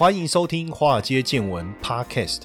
欢迎收听《华尔街见闻》Podcast。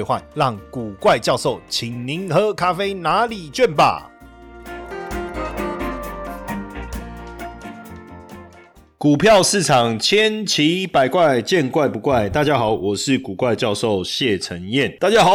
让古怪教授请您喝咖啡拿礼券吧。股票市场千奇百怪，见怪不怪。大家好，我是古怪教授谢承彦。大家好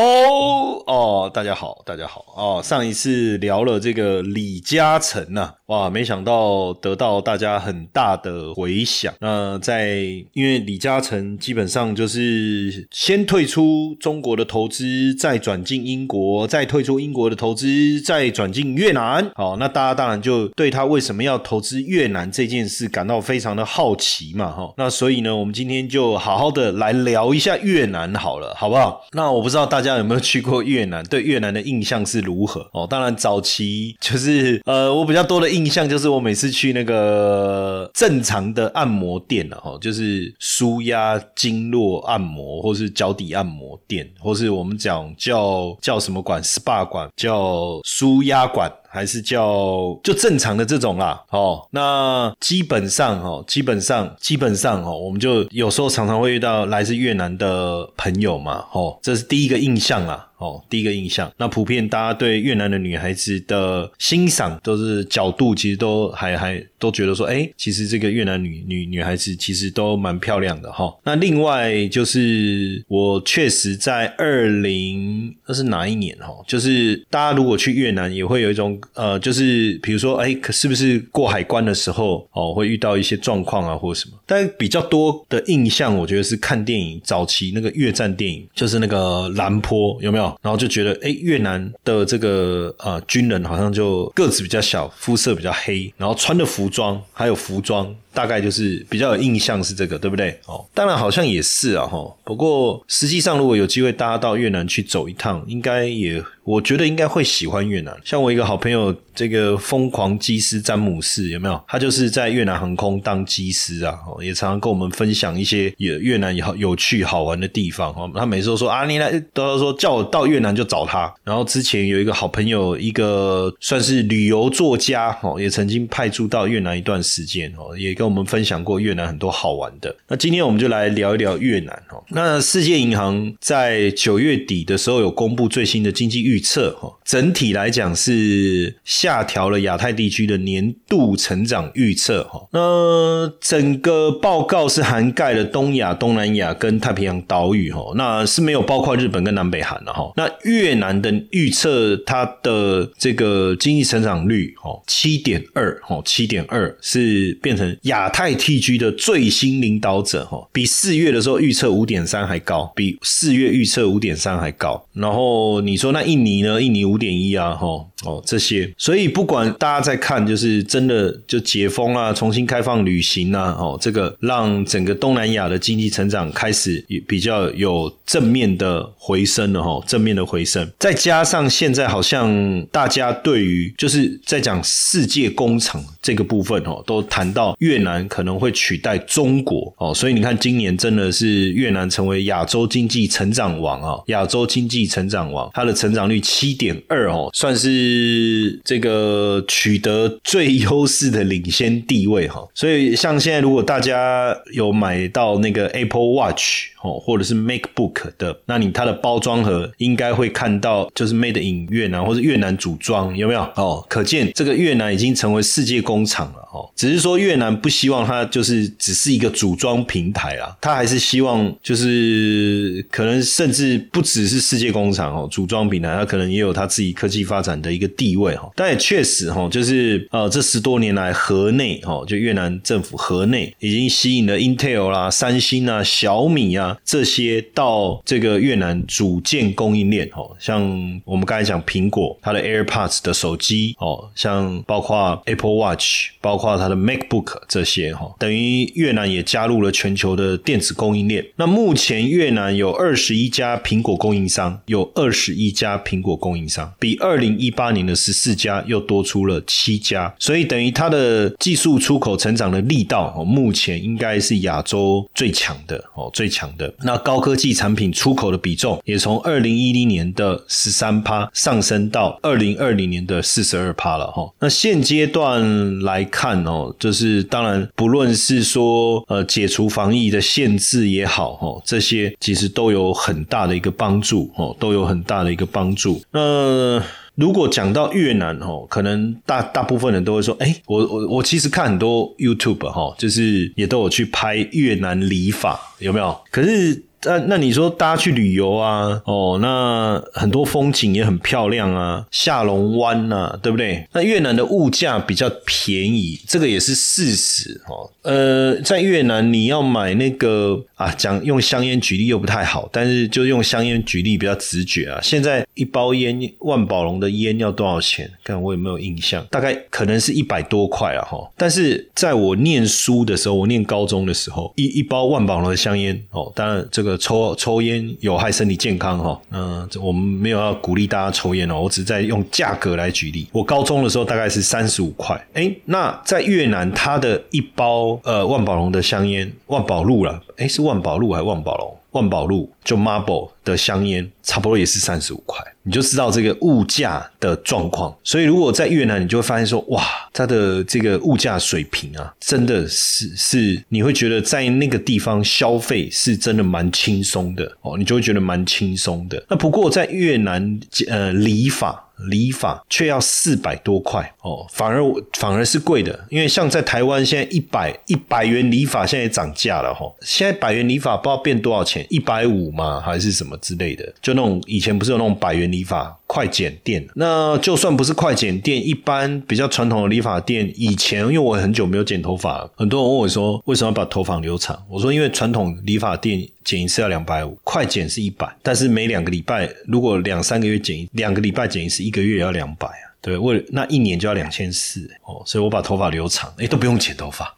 哦，大家好，大家好哦。上一次聊了这个李嘉诚呐，哇，没想到得到大家很大的回响。那在因为李嘉诚基本上就是先退出中国的投资，再转进英国，再退出英国的投资，再转进越南。好，那大家当然就对他为什么要投资越南这件事感到非常。的好奇嘛，哈，那所以呢，我们今天就好好的来聊一下越南好了，好不好？那我不知道大家有没有去过越南，对越南的印象是如何？哦，当然早期就是呃，我比较多的印象就是我每次去那个正常的按摩店了，哈，就是舒压经络按摩，或是脚底按摩店，或是我们讲叫叫什么馆，SPA 馆，叫舒压馆。还是叫就正常的这种啦，哦，那基本上哦，基本上基本上哦，我们就有时候常常会遇到来自越南的朋友嘛，哦，这是第一个印象啦。哦，第一个印象，那普遍大家对越南的女孩子的欣赏都是角度，其实都还还都觉得说，哎，其实这个越南女女女孩子其实都蛮漂亮的哈。那另外就是我确实在二零那是哪一年哈？就是大家如果去越南也会有一种呃，就是比如说，哎，可是不是过海关的时候哦，会遇到一些状况啊或者什么？但比较多的印象，我觉得是看电影早期那个越战电影，就是那个蓝坡有没有？然后就觉得，哎，越南的这个呃军人好像就个子比较小，肤色比较黑，然后穿的服装还有服装。大概就是比较有印象是这个，对不对？哦，当然好像也是啊，哈。不过实际上，如果有机会大家到越南去走一趟，应该也我觉得应该会喜欢越南。像我一个好朋友，这个疯狂机师詹姆斯有没有？他就是在越南航空当机师啊，哦也常常跟我们分享一些也越南好有趣好玩的地方。哦，他每次都说啊，你来都要说叫我到越南就找他。然后之前有一个好朋友，一个算是旅游作家哦，也曾经派驻到越南一段时间哦，也跟。我们分享过越南很多好玩的，那今天我们就来聊一聊越南哦。那世界银行在九月底的时候有公布最新的经济预测哈，整体来讲是下调了亚太地区的年度成长预测哈。那整个报告是涵盖了东亚、东南亚跟太平洋岛屿哈，那是没有包括日本跟南北韩的哈。那越南的预测它的这个经济成长率哦七点二哦七点二是变成亚。亚太 TG 的最新领导者哦，比四月的时候预测五点三还高，比四月预测五点三还高。然后你说那印尼呢？印尼五点一啊，哈哦这些。所以不管大家在看，就是真的就解封啊，重新开放旅行啊，哦这个让整个东南亚的经济成长开始比较有正面的回升了哈，正面的回升。再加上现在好像大家对于就是在讲世界工厂这个部分哦，都谈到越。越南可能会取代中国哦，所以你看，今年真的是越南成为亚洲经济成长王啊！亚洲经济成长王，它的成长率七点二哦，算是这个取得最优势的领先地位哈。所以像现在，如果大家有买到那个 Apple Watch 哦，或者是 MacBook 的，那你它的包装盒应该会看到就是 Made in 越南或者越南组装，有没有哦？可见这个越南已经成为世界工厂了哦。只是说越南。不希望它就是只是一个组装平台啊，它还是希望就是可能甚至不只是世界工厂哦，组装平台它可能也有它自己科技发展的一个地位哈。但也确实哈，就是呃这十多年来河内哈，就越南政府河内已经吸引了 Intel 啦、三星啊、小米啊这些到这个越南组建供应链哦，像我们刚才讲苹果它的 AirPods 的手机哦，像包括 Apple Watch，包括它的 MacBook 这些哈，等于越南也加入了全球的电子供应链。那目前越南有二十一家苹果供应商，有二十一家苹果供应商，比二零一八年的十四家又多出了七家，所以等于它的技术出口成长的力道哦，目前应该是亚洲最强的哦，最强的。那高科技产品出口的比重也从二零一零年的十三趴上升到二零二零年的四十二趴了哈。那现阶段来看哦，就是当不论是说呃解除防疫的限制也好哦，这些其实都有很大的一个帮助哦，都有很大的一个帮助。那如果讲到越南哦，可能大大部分人都会说，哎，我我我其实看很多 YouTube 哈，就是也都有去拍越南礼法，有没有？可是。那那你说大家去旅游啊？哦，那很多风景也很漂亮啊，下龙湾呐，对不对？那越南的物价比较便宜，这个也是事实哦。呃，在越南你要买那个啊，讲用香烟举例又不太好，但是就用香烟举例比较直觉啊。现在一包烟万宝龙的烟要多少钱？看我有没有印象，大概可能是一百多块啊哈。但是在我念书的时候，我念高中的时候，一一包万宝龙的香烟哦，当然这个。抽抽烟有害身体健康哈，嗯，我们没有要鼓励大家抽烟哦，我只在用价格来举例。我高中的时候大概是三十五块，哎，那在越南它的一包呃万宝龙的香烟，万宝路了，哎，是万宝路还是万宝龙？万宝路就 Marble 的香烟，差不多也是三十五块，你就知道这个物价的状况。所以如果在越南，你就会发现说，哇，它的这个物价水平啊，真的是是，你会觉得在那个地方消费是真的蛮轻松的哦，你就会觉得蛮轻松的。那不过在越南，呃，理法。理法却要四百多块哦，反而反而是贵的，因为像在台湾现在一百一百元理法现在涨价了哈，现在百元理法不知道变多少钱，一百五吗还是什么之类的？就那种以前不是有那种百元理发快剪店？那就算不是快剪店，一般比较传统的理发店，以前因为我很久没有剪头发，很多人问我说为什么要把头发留长？我说因为传统理发店。剪一次要两百五，快剪是一百，但是每两个礼拜，如果两三个月剪一，两个礼拜剪一次，一个月也要两百啊，对，为那一年就要两千四哦，所以我把头发留长，哎，都不用剪头发，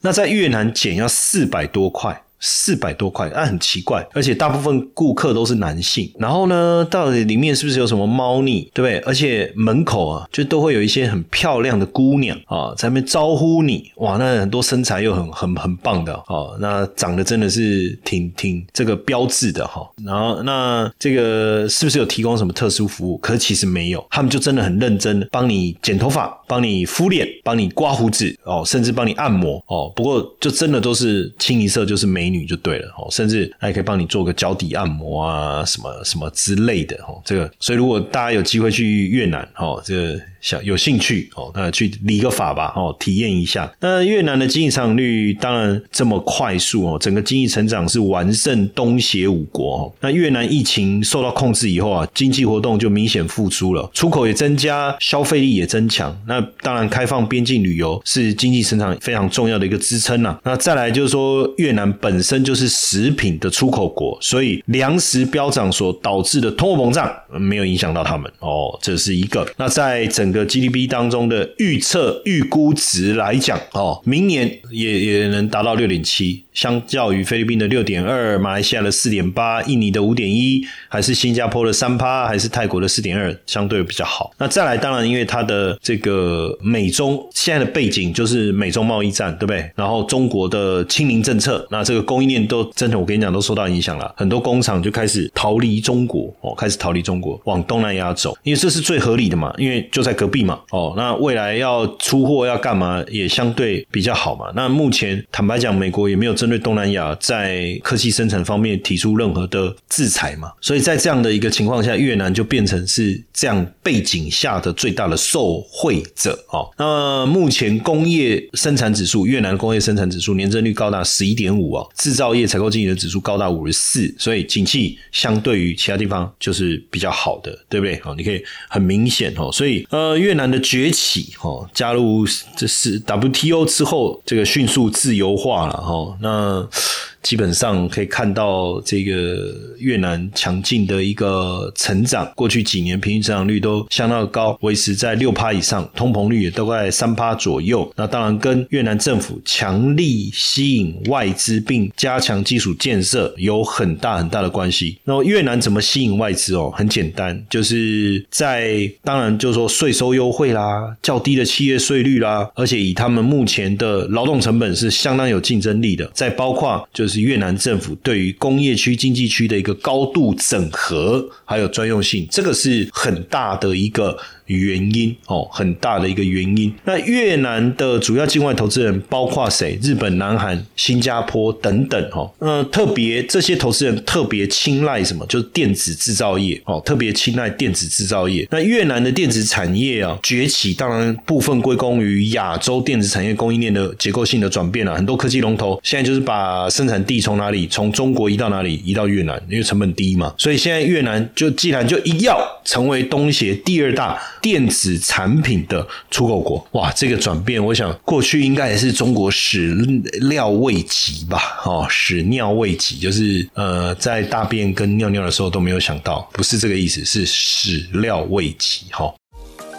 那在越南剪要四百多块。四百多块，那很奇怪，而且大部分顾客都是男性。然后呢，到底里面是不是有什么猫腻，对不对？而且门口啊，就都会有一些很漂亮的姑娘啊，在那边招呼你。哇，那很多身材又很很很棒的哦，那长得真的是挺挺这个标志的哈。然后那这个是不是有提供什么特殊服务？可是其实没有，他们就真的很认真，帮你剪头发，帮你敷脸，帮你刮胡子哦，甚至帮你按摩哦。不过就真的都是清一色就是美女。女就对了哦，甚至还可以帮你做个脚底按摩啊，什么什么之类的哦。这个，所以如果大家有机会去越南哦，这个。想有兴趣哦，那去理个法吧哦，体验一下。那越南的经济成长率当然这么快速哦，整个经济成长是完胜东协五国哦。那越南疫情受到控制以后啊，经济活动就明显复苏了，出口也增加，消费力也增强。那当然，开放边境旅游是经济成长非常重要的一个支撑呐。那再来就是说，越南本本身就是食品的出口国，所以粮食飙涨所导致的通货膨胀没有影响到他们哦，这是一个。那在整个 GDP 当中的预测预估值来讲，哦，明年也也能达到六点七。相较于菲律宾的六点二、马来西亚的四点八、印尼的五点一，还是新加坡的三趴，还是泰国的四点二，相对比较好。那再来，当然因为它的这个美中现在的背景就是美中贸易战，对不对？然后中国的清零政策，那这个供应链都真的，我跟你讲都受到影响了。很多工厂就开始逃离中国，哦，开始逃离中国，往东南亚走，因为这是最合理的嘛，因为就在隔壁嘛，哦，那未来要出货要干嘛也相对比较好嘛。那目前坦白讲，美国也没有。针对东南亚在科技生产方面提出任何的制裁嘛？所以在这样的一个情况下，越南就变成是这样背景下的最大的受惠者哦。那目前工业生产指数，越南工业生产指数年增率高达十一点五啊，制造业采购经理的指数高达五十四，所以景气相对于其他地方就是比较好的，对不对？哦，你可以很明显哦，所以呃，越南的崛起哦，加入这是 WTO 之后，这个迅速自由化了哦，那。基本上可以看到这个越南强劲的一个成长，过去几年平均增长率都相当的高，维持在六趴以上，通膨率也都在三趴左右。那当然跟越南政府强力吸引外资并加强基础建设有很大很大的关系。那么越南怎么吸引外资哦？很简单，就是在当然就是说税收优惠啦，较低的企业税率啦，而且以他们目前的劳动成本是相当有竞争力的。再包括就是是越南政府对于工业区、经济区的一个高度整合，还有专用性，这个是很大的一个。原因哦，很大的一个原因。那越南的主要境外投资人包括谁？日本、南韩、新加坡等等哦。呃，特别这些投资人特别青睐什么？就是电子制造业哦，特别青睐电子制造业。那越南的电子产业啊崛起，当然部分归功于亚洲电子产业供应链的结构性的转变了。很多科技龙头现在就是把生产地从哪里从中国移到哪里，移到越南，因为成本低嘛。所以现在越南就既然就一要成为东协第二大。电子产品的出口国，哇，这个转变，我想过去应该也是中国始料未及吧？哦，始料未及，就是呃，在大便跟尿尿的时候都没有想到，不是这个意思，是始料未及，哈。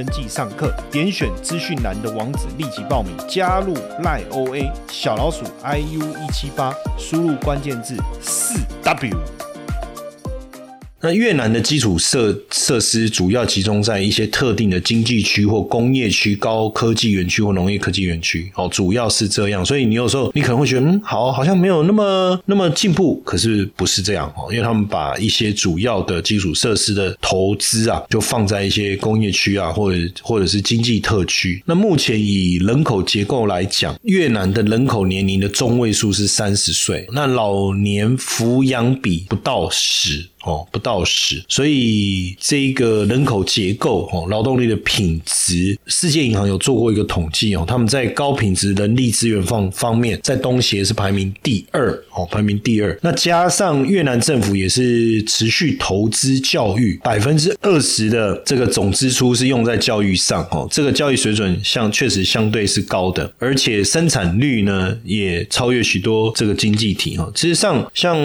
登记上课，点选资讯栏的网址立即报名，加入赖 OA 小老鼠 iu 一七八，输入关键字四 W。那越南的基础设设施主要集中在一些特定的经济区或工业区、高科技园区或农业科技园区，哦，主要是这样。所以你有时候你可能会觉得，嗯，好，好像没有那么那么进步，可是不是这样哦，因为他们把一些主要的基础设施的投资啊，就放在一些工业区啊，或者或者是经济特区。那目前以人口结构来讲，越南的人口年龄的中位数是三十岁，那老年抚养比不到十。哦，不到十，所以这一个人口结构哦，劳动力的品质，世界银行有做过一个统计哦，他们在高品质人力资源方方面，在东协是排名第二哦，排名第二。那加上越南政府也是持续投资教育，百分之二十的这个总支出是用在教育上哦，这个教育水准相确实相对是高的，而且生产率呢也超越许多这个经济体哦。事实上，像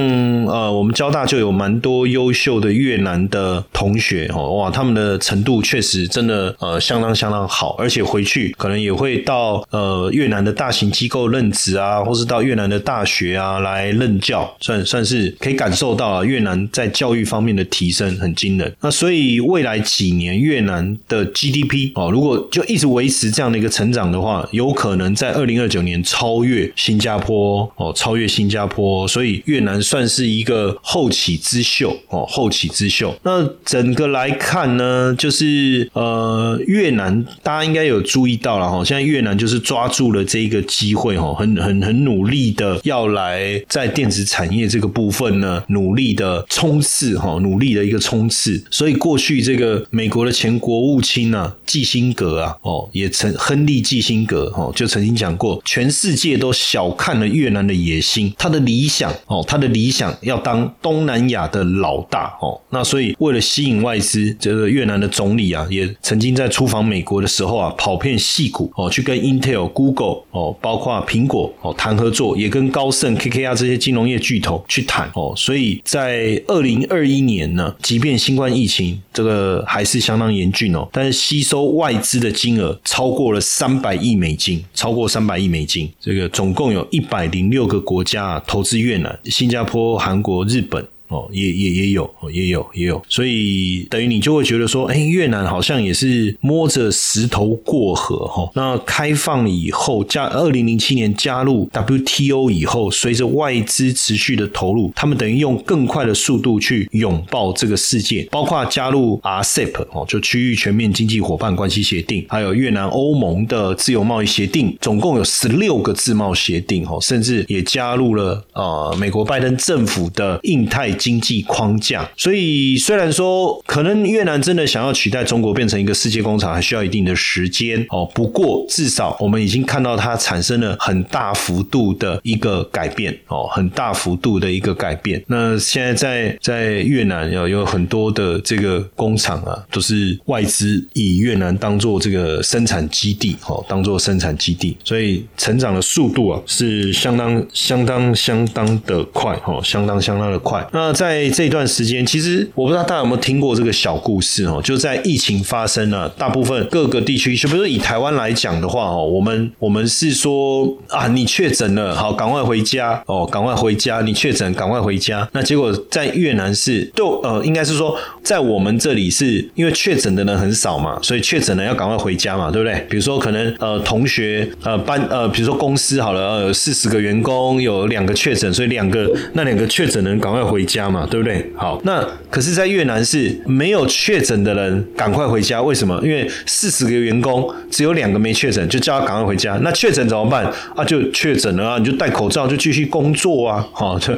呃我们交大就有蛮多。优秀的越南的同学哦，哇，他们的程度确实真的呃相当相当好，而且回去可能也会到呃越南的大型机构任职啊，或是到越南的大学啊来任教，算算是可以感受到啊越南在教育方面的提升很惊人。那所以未来几年越南的 GDP 哦，如果就一直维持这样的一个成长的话，有可能在二零二九年超越新加坡哦，超越新加坡，所以越南算是一个后起之秀。哦，后起之秀。那整个来看呢，就是呃，越南大家应该有注意到了哈，现在越南就是抓住了这一个机会哈，很很很努力的要来在电子产业这个部分呢，努力的冲刺哈，努力的一个冲刺。所以过去这个美国的前国务卿啊，基辛格啊，哦，也曾亨利基辛格哦，就曾经讲过，全世界都小看了越南的野心，他的理想哦，他的理想要当东南亚的老。老大哦，那所以为了吸引外资，这个越南的总理啊，也曾经在出访美国的时候啊，跑遍戏谷哦，去跟 Intel、Google 哦，包括苹果哦谈合作，也跟高盛、KKR 这些金融业巨头去谈哦。所以在二零二一年呢，即便新冠疫情这个还是相当严峻哦，但是吸收外资的金额超过了三百亿美金，超过三百亿美金，这个总共有一百零六个国家投资越南，新加坡、韩国、日本。哦，也也也有，也有也有，所以等于你就会觉得说，哎，越南好像也是摸着石头过河哈。那开放以后加二零零七年加入 WTO 以后，随着外资持续的投入，他们等于用更快的速度去拥抱这个世界，包括加入 RCEP 哦，就区域全面经济伙伴关系协定，还有越南欧盟的自由贸易协定，总共有十六个自贸协定哦，甚至也加入了呃美国拜登政府的印太。经济框架，所以虽然说可能越南真的想要取代中国变成一个世界工厂，还需要一定的时间哦。不过至少我们已经看到它产生了很大幅度的一个改变哦，很大幅度的一个改变。那现在在在越南有有很多的这个工厂啊，都是外资以越南当做这个生产基地哦，当做生产基地，所以成长的速度啊是相当相当相当的快哦，相当相当的快。那那在这段时间，其实我不知道大家有没有听过这个小故事哦，就在疫情发生了，大部分各个地区，就比如说以台湾来讲的话哦，我们我们是说啊，你确诊了，好，赶快回家哦，赶快回家，你确诊，赶快回家。那结果在越南是，就呃，应该是说在我们这里是因为确诊的人很少嘛，所以确诊人要赶快回家嘛，对不对？比如说可能呃同学呃班呃，比如说公司好了，有四十个员工，有两个确诊，所以两个那两个确诊人赶快回家。家嘛，对不对？好，那可是，在越南是没有确诊的人赶快回家。为什么？因为四十个员工只有两个没确诊，就叫他赶快回家。那确诊怎么办？啊，就确诊了啊，你就戴口罩，就继续工作啊。好，就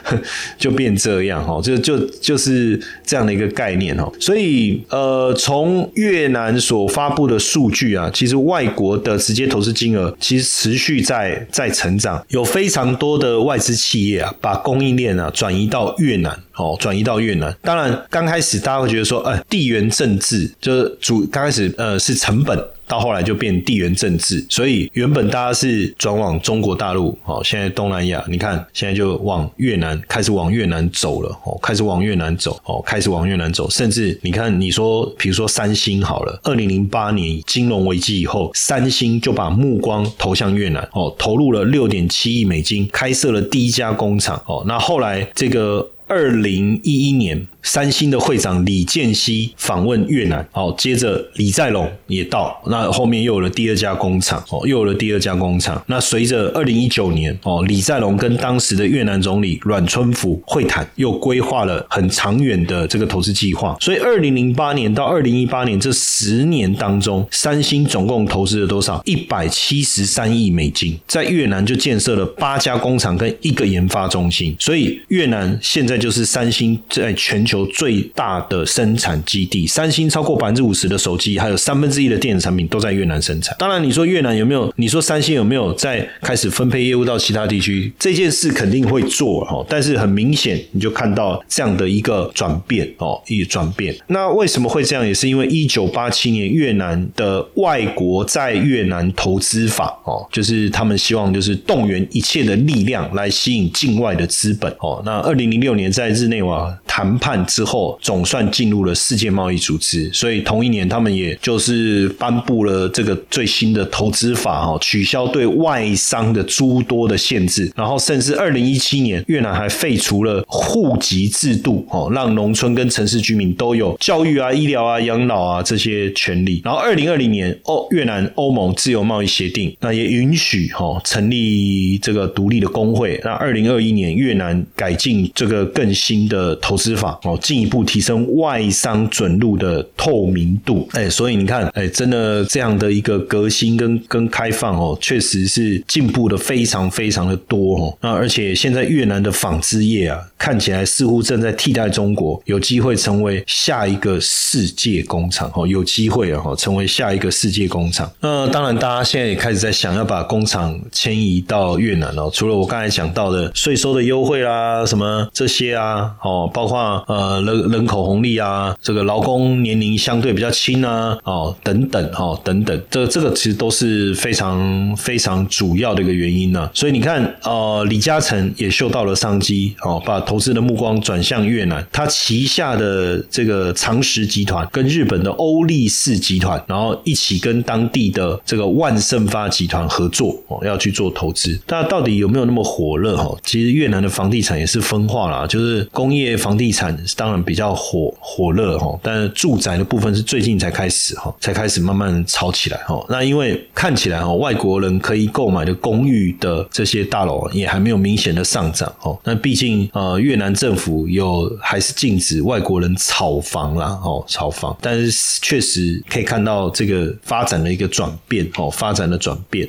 就变这样哈，就就就是这样的一个概念哦。所以，呃，从越南所发布的数据啊，其实外国的直接投资金额其实持续在在成长，有非常多的外资企业啊，把供应链啊转移到。越南。哦，转移到越南。当然，刚开始大家会觉得说，哎，地缘政治就是主。刚开始呃是成本。到后来就变地缘政治，所以原本大家是转往中国大陆，哦，现在东南亚，你看现在就往越南开始往越南走了，哦，开始往越南走，哦，开始往越南走，甚至你看，你说，比如说三星好了，二零零八年金融危机以后，三星就把目光投向越南，哦，投入了六点七亿美金，开设了第一家工厂，哦，那后来这个二零一一年。三星的会长李健熙访问越南，好，接着李在龙也到，那后面又有了第二家工厂，哦，又有了第二家工厂。那随着二零一九年，哦，李在龙跟当时的越南总理阮春福会谈，又规划了很长远的这个投资计划。所以二零零八年到二零一八年这十年当中，三星总共投资了多少？一百七十三亿美金，在越南就建设了八家工厂跟一个研发中心。所以越南现在就是三星在全球。有最大的生产基地，三星超过百分之五十的手机，还有三分之一的电子产品都在越南生产。当然，你说越南有没有？你说三星有没有在开始分配业务到其他地区？这件事肯定会做哦，但是很明显，你就看到这样的一个转变哦，一个转变。那为什么会这样？也是因为一九八七年越南的外国在越南投资法哦，就是他们希望就是动员一切的力量来吸引境外的资本哦。那二零零六年在日内瓦谈判。之后总算进入了世界贸易组织，所以同一年他们也就是颁布了这个最新的投资法哈，取消对外商的诸多的限制，然后甚至二零一七年越南还废除了户籍制度哦，让农村跟城市居民都有教育啊、医疗啊、养老啊这些权利。然后二零二零年欧越南欧盟自由贸易协定那也允许哦成立这个独立的工会。那二零二一年越南改进这个更新的投资法哦。进一步提升外商准入的透明度，哎，所以你看，哎，真的这样的一个革新跟跟开放哦，确实是进步的非常非常的多哦。那而且现在越南的纺织业啊，看起来似乎正在替代中国，有机会成为下一个世界工厂哦，有机会啊，成为下一个世界工厂。那当然，大家现在也开始在想要把工厂迁移到越南哦。除了我刚才讲到的税收的优惠啦，什么这些啊，哦，包括呃。呃人人口红利啊，这个劳工年龄相对比较轻啊，哦等等哦等等，这这个其实都是非常非常主要的一个原因呢。所以你看，呃，李嘉诚也嗅到了商机哦，把投资的目光转向越南，他旗下的这个长实集团跟日本的欧力士集团，然后一起跟当地的这个万盛发集团合作哦，要去做投资。那到底有没有那么火热哈？其实越南的房地产也是分化了，就是工业房地产当然比较火火热哈，但是住宅的部分是最近才开始哈，才开始慢慢炒起来哈。那因为看起来哈，外国人可以购买的公寓的这些大楼也还没有明显的上涨哦。那毕竟呃，越南政府有还是禁止外国人炒房啦哦，炒房，但是确实可以看到这个发展的一个转变哦，发展的转变。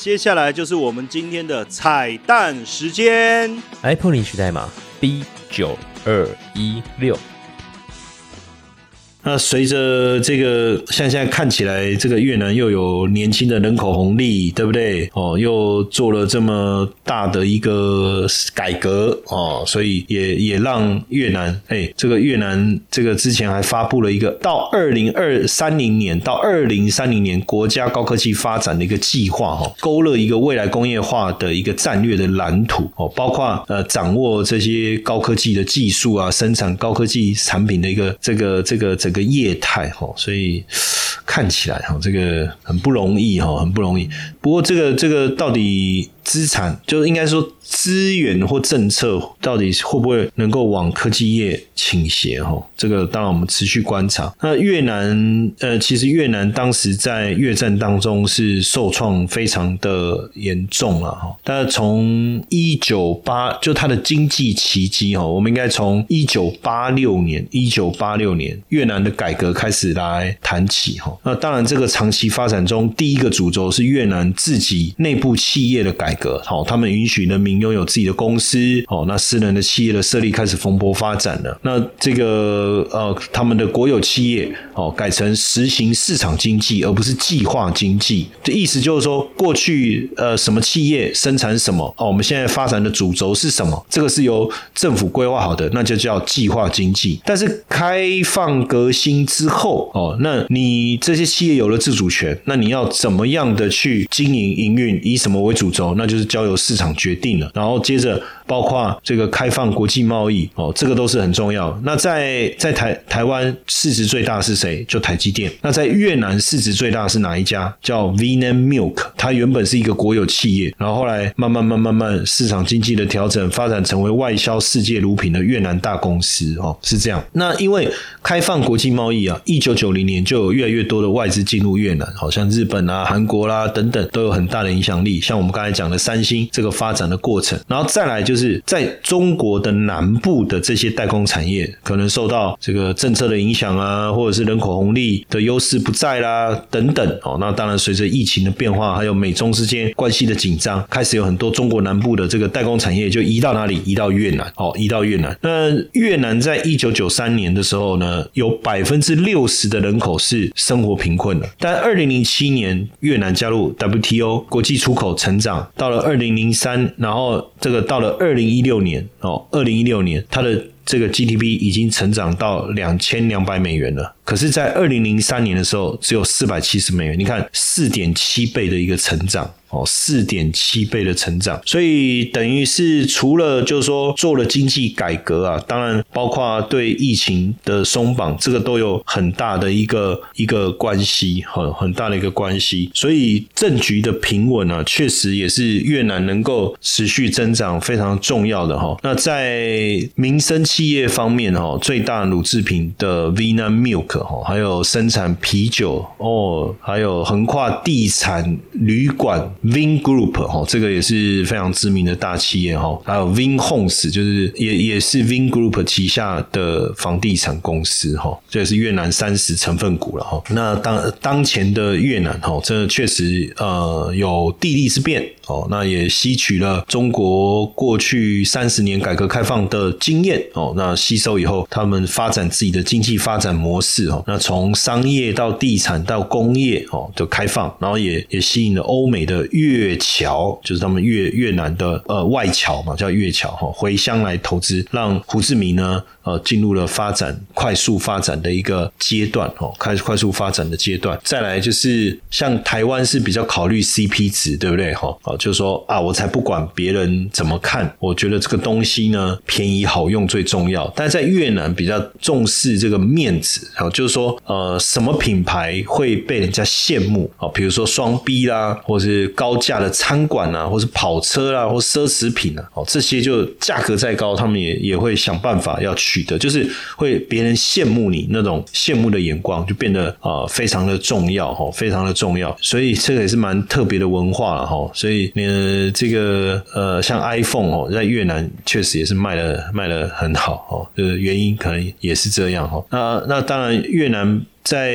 接下来就是我们今天的彩蛋时间，iPhone 领取代码 B 九二一六。那随着这个，像现在看起来，这个越南又有年轻的人口红利，对不对？哦，又做了这么大的一个改革哦，所以也也让越南，哎，这个越南这个之前还发布了一个到二零二三零年到二零三零年国家高科技发展的一个计划哦，勾勒一个未来工业化的一个战略的蓝图哦，包括呃掌握这些高科技的技术啊，生产高科技产品的一个这个这个整这。个业态哈，所以看起来哈，这个很不容易哈，很不容易。不过这个这个到底？资产就应该说资源或政策到底会不会能够往科技业倾斜哈？这个当然我们持续观察。那越南呃，其实越南当时在越战当中是受创非常的严重了哈。但是从一九八就它的经济奇迹哈，我们应该从一九八六年一九八六年越南的改革开始来谈起哈。那当然这个长期发展中第一个主轴是越南自己内部企业的改。改革好，他们允许人民拥有自己的公司哦。那私人的企业的设立开始蓬勃发展了。那这个呃，他们的国有企业哦，改成实行市场经济，而不是计划经济。这意思就是说，过去呃，什么企业生产什么哦，我们现在发展的主轴是什么？这个是由政府规划好的，那就叫计划经济。但是开放革新之后哦，那你这些企业有了自主权，那你要怎么样的去经营营运？以什么为主轴？那就是交由市场决定了，然后接着。包括这个开放国际贸易哦，这个都是很重要。那在在台台湾市值最大是谁？就台积电。那在越南市值最大是哪一家？叫 Vietnam Milk。它原本是一个国有企业，然后后来慢慢慢慢慢市场经济的调整，发展成为外销世界乳品的越南大公司哦，是这样。那因为开放国际贸易啊，一九九零年就有越来越多的外资进入越南，好像日本啊、韩国啦等等都有很大的影响力。像我们刚才讲的三星这个发展的过程，然后再来就是。是在中国的南部的这些代工产业，可能受到这个政策的影响啊，或者是人口红利的优势不在啦，等等哦。那当然，随着疫情的变化，还有美中之间关系的紧张，开始有很多中国南部的这个代工产业就移到哪里？移到越南哦，移到越南。那越南在一九九三年的时候呢，有百分之六十的人口是生活贫困的。但二零零七年越南加入 WTO，国际出口成长到了二零零三，然后这个到了二。二零一六年哦，二零一六年它的这个 GDP 已经成长到两千两百美元了，可是，在二零零三年的时候只有四百七十美元，你看四点七倍的一个成长。哦，四点七倍的成长，所以等于是除了就是说做了经济改革啊，当然包括对疫情的松绑，这个都有很大的一个一个关系，很很大的一个关系。所以政局的平稳啊，确实也是越南能够持续增长非常重要的哈。那在民生企业方面哈，最大乳制品的 Vinamilk 哈，还有生产啤酒哦，还有横跨地产、旅馆。Vin Group 哈，这个也是非常知名的大企业哈，还有 Vin Homes 就是也也是 Vin Group 旗下的房地产公司哈，这也是越南三十成分股了哈。那当当前的越南哈，这确实呃有地利之便。哦，那也吸取了中国过去三十年改革开放的经验哦，那吸收以后，他们发展自己的经济发展模式哦，那从商业到地产到工业哦的开放，然后也也吸引了欧美的越侨，就是他们越越南的呃外侨嘛，叫越侨哈，回乡来投资，让胡志明呢。呃，进入了发展快速发展的一个阶段哦，开始快速发展的阶段。再来就是像台湾是比较考虑 CP 值，对不对？哈，哦，就是说啊，我才不管别人怎么看，我觉得这个东西呢便宜好用最重要。但在越南比较重视这个面子，哦，就是说呃，什么品牌会被人家羡慕啊？比如说双 B 啦，或是高价的餐馆啊，或是跑车啦，或奢侈品啊，哦，这些就价格再高，他们也也会想办法要取得就是会别人羡慕你那种羡慕的眼光，就变得啊非常的重要哈，非常的重要。所以这个也是蛮特别的文化了哈。所以呃，这个呃，像 iPhone 哦，在越南确实也是卖的卖的很好哦。呃，原因可能也是这样哦。那那当然越南。在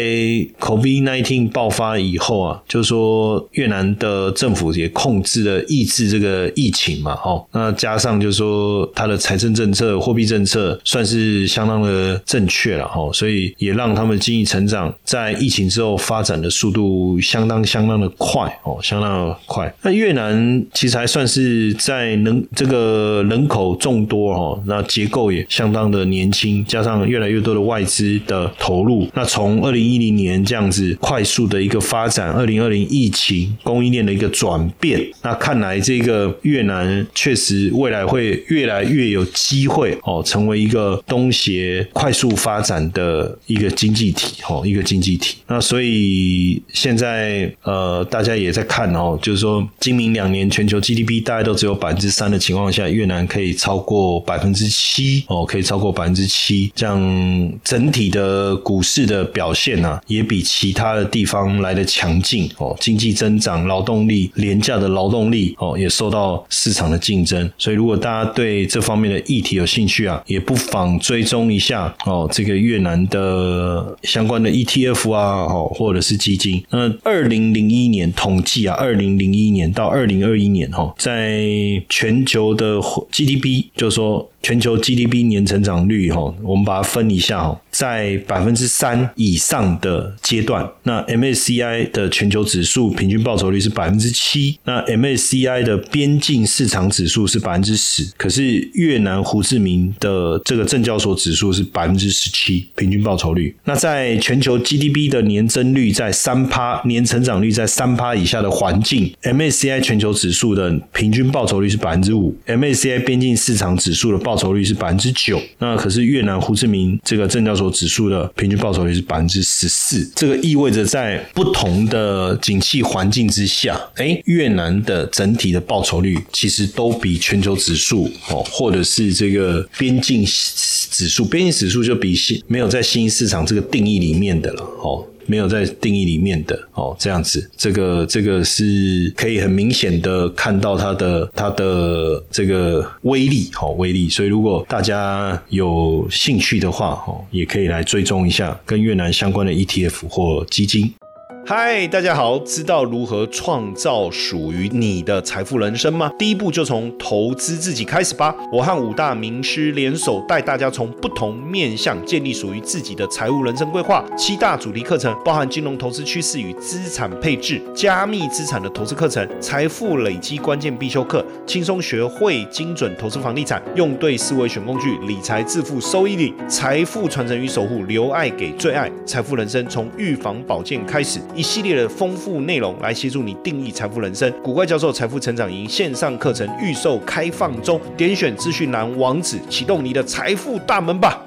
COVID-19 爆发以后啊，就是说越南的政府也控制了、抑制这个疫情嘛，哦，那加上就是说它的财政政策、货币政策算是相当的正确了，哈，所以也让他们经济成长在疫情之后发展的速度相当相当的快，哦，相当的快。那越南其实还算是在人这个人口众多，哦，那结构也相当的年轻，加上越来越多的外资的投入，那从二零一零年这样子快速的一个发展，二零二零疫情供应链的一个转变，那看来这个越南确实未来会越来越有机会哦，成为一个东协快速发展的一个经济体哦，一个经济体。那所以现在呃，大家也在看哦，就是说今明两年全球 GDP 大概都只有百分之三的情况下，越南可以超过百分之七哦，可以超过百分之七，这样整体的股市的表。表现呢，也比其他的地方来的强劲哦。经济增长、劳动力廉价的劳动力哦，也受到市场的竞争。所以，如果大家对这方面的议题有兴趣啊，也不妨追踪一下哦。这个越南的相关的 ETF 啊，哦，或者是基金。那二零零一年统计啊，二零零一年到二零二一年哈，在全球的 GDP，就是说。全球 GDP 年成长率，哈，我们把它分一下，哈，在百分之三以以上的阶段，那 MSCI 的全球指数平均报酬率是百分之七，那 MSCI 的边境市场指数是百分之十，可是越南胡志明的这个证交所指数是百分之十七平均报酬率。那在全球 GDP 的年增率在三趴，年成长率在三趴以下的环境，MSCI 全球指数的平均报酬率是百分之五，MSCI 边境市场指数的报报酬率是百分之九，那可是越南胡志明这个证交所指数的平均报酬率是百之十四，这个意味着在不同的景气环境之下，哎，越南的整体的报酬率其实都比全球指数哦，或者是这个边境指数，边境指数就比新没有在新兴市场这个定义里面的了哦。没有在定义里面的哦，这样子，这个这个是可以很明显的看到它的它的这个威力哦，威力。所以如果大家有兴趣的话哦，也可以来追踪一下跟越南相关的 ETF 或基金。嗨，大家好！知道如何创造属于你的财富人生吗？第一步就从投资自己开始吧。我和五大名师联手，带大家从不同面向建立属于自己的财务人生规划。七大主题课程包含金融投资趋势与资产配置、加密资产的投资课程、财富累积关键必修课、轻松学会精准投资房地产、用对思维选工具、理财致富收益率、财富传承与守护、留爱给最爱、财富人生从预防保健开始。一系列的丰富内容来协助你定义财富人生。古怪教授财富成长营线上课程预售开放中，点选资讯栏网址，启动你的财富大门吧。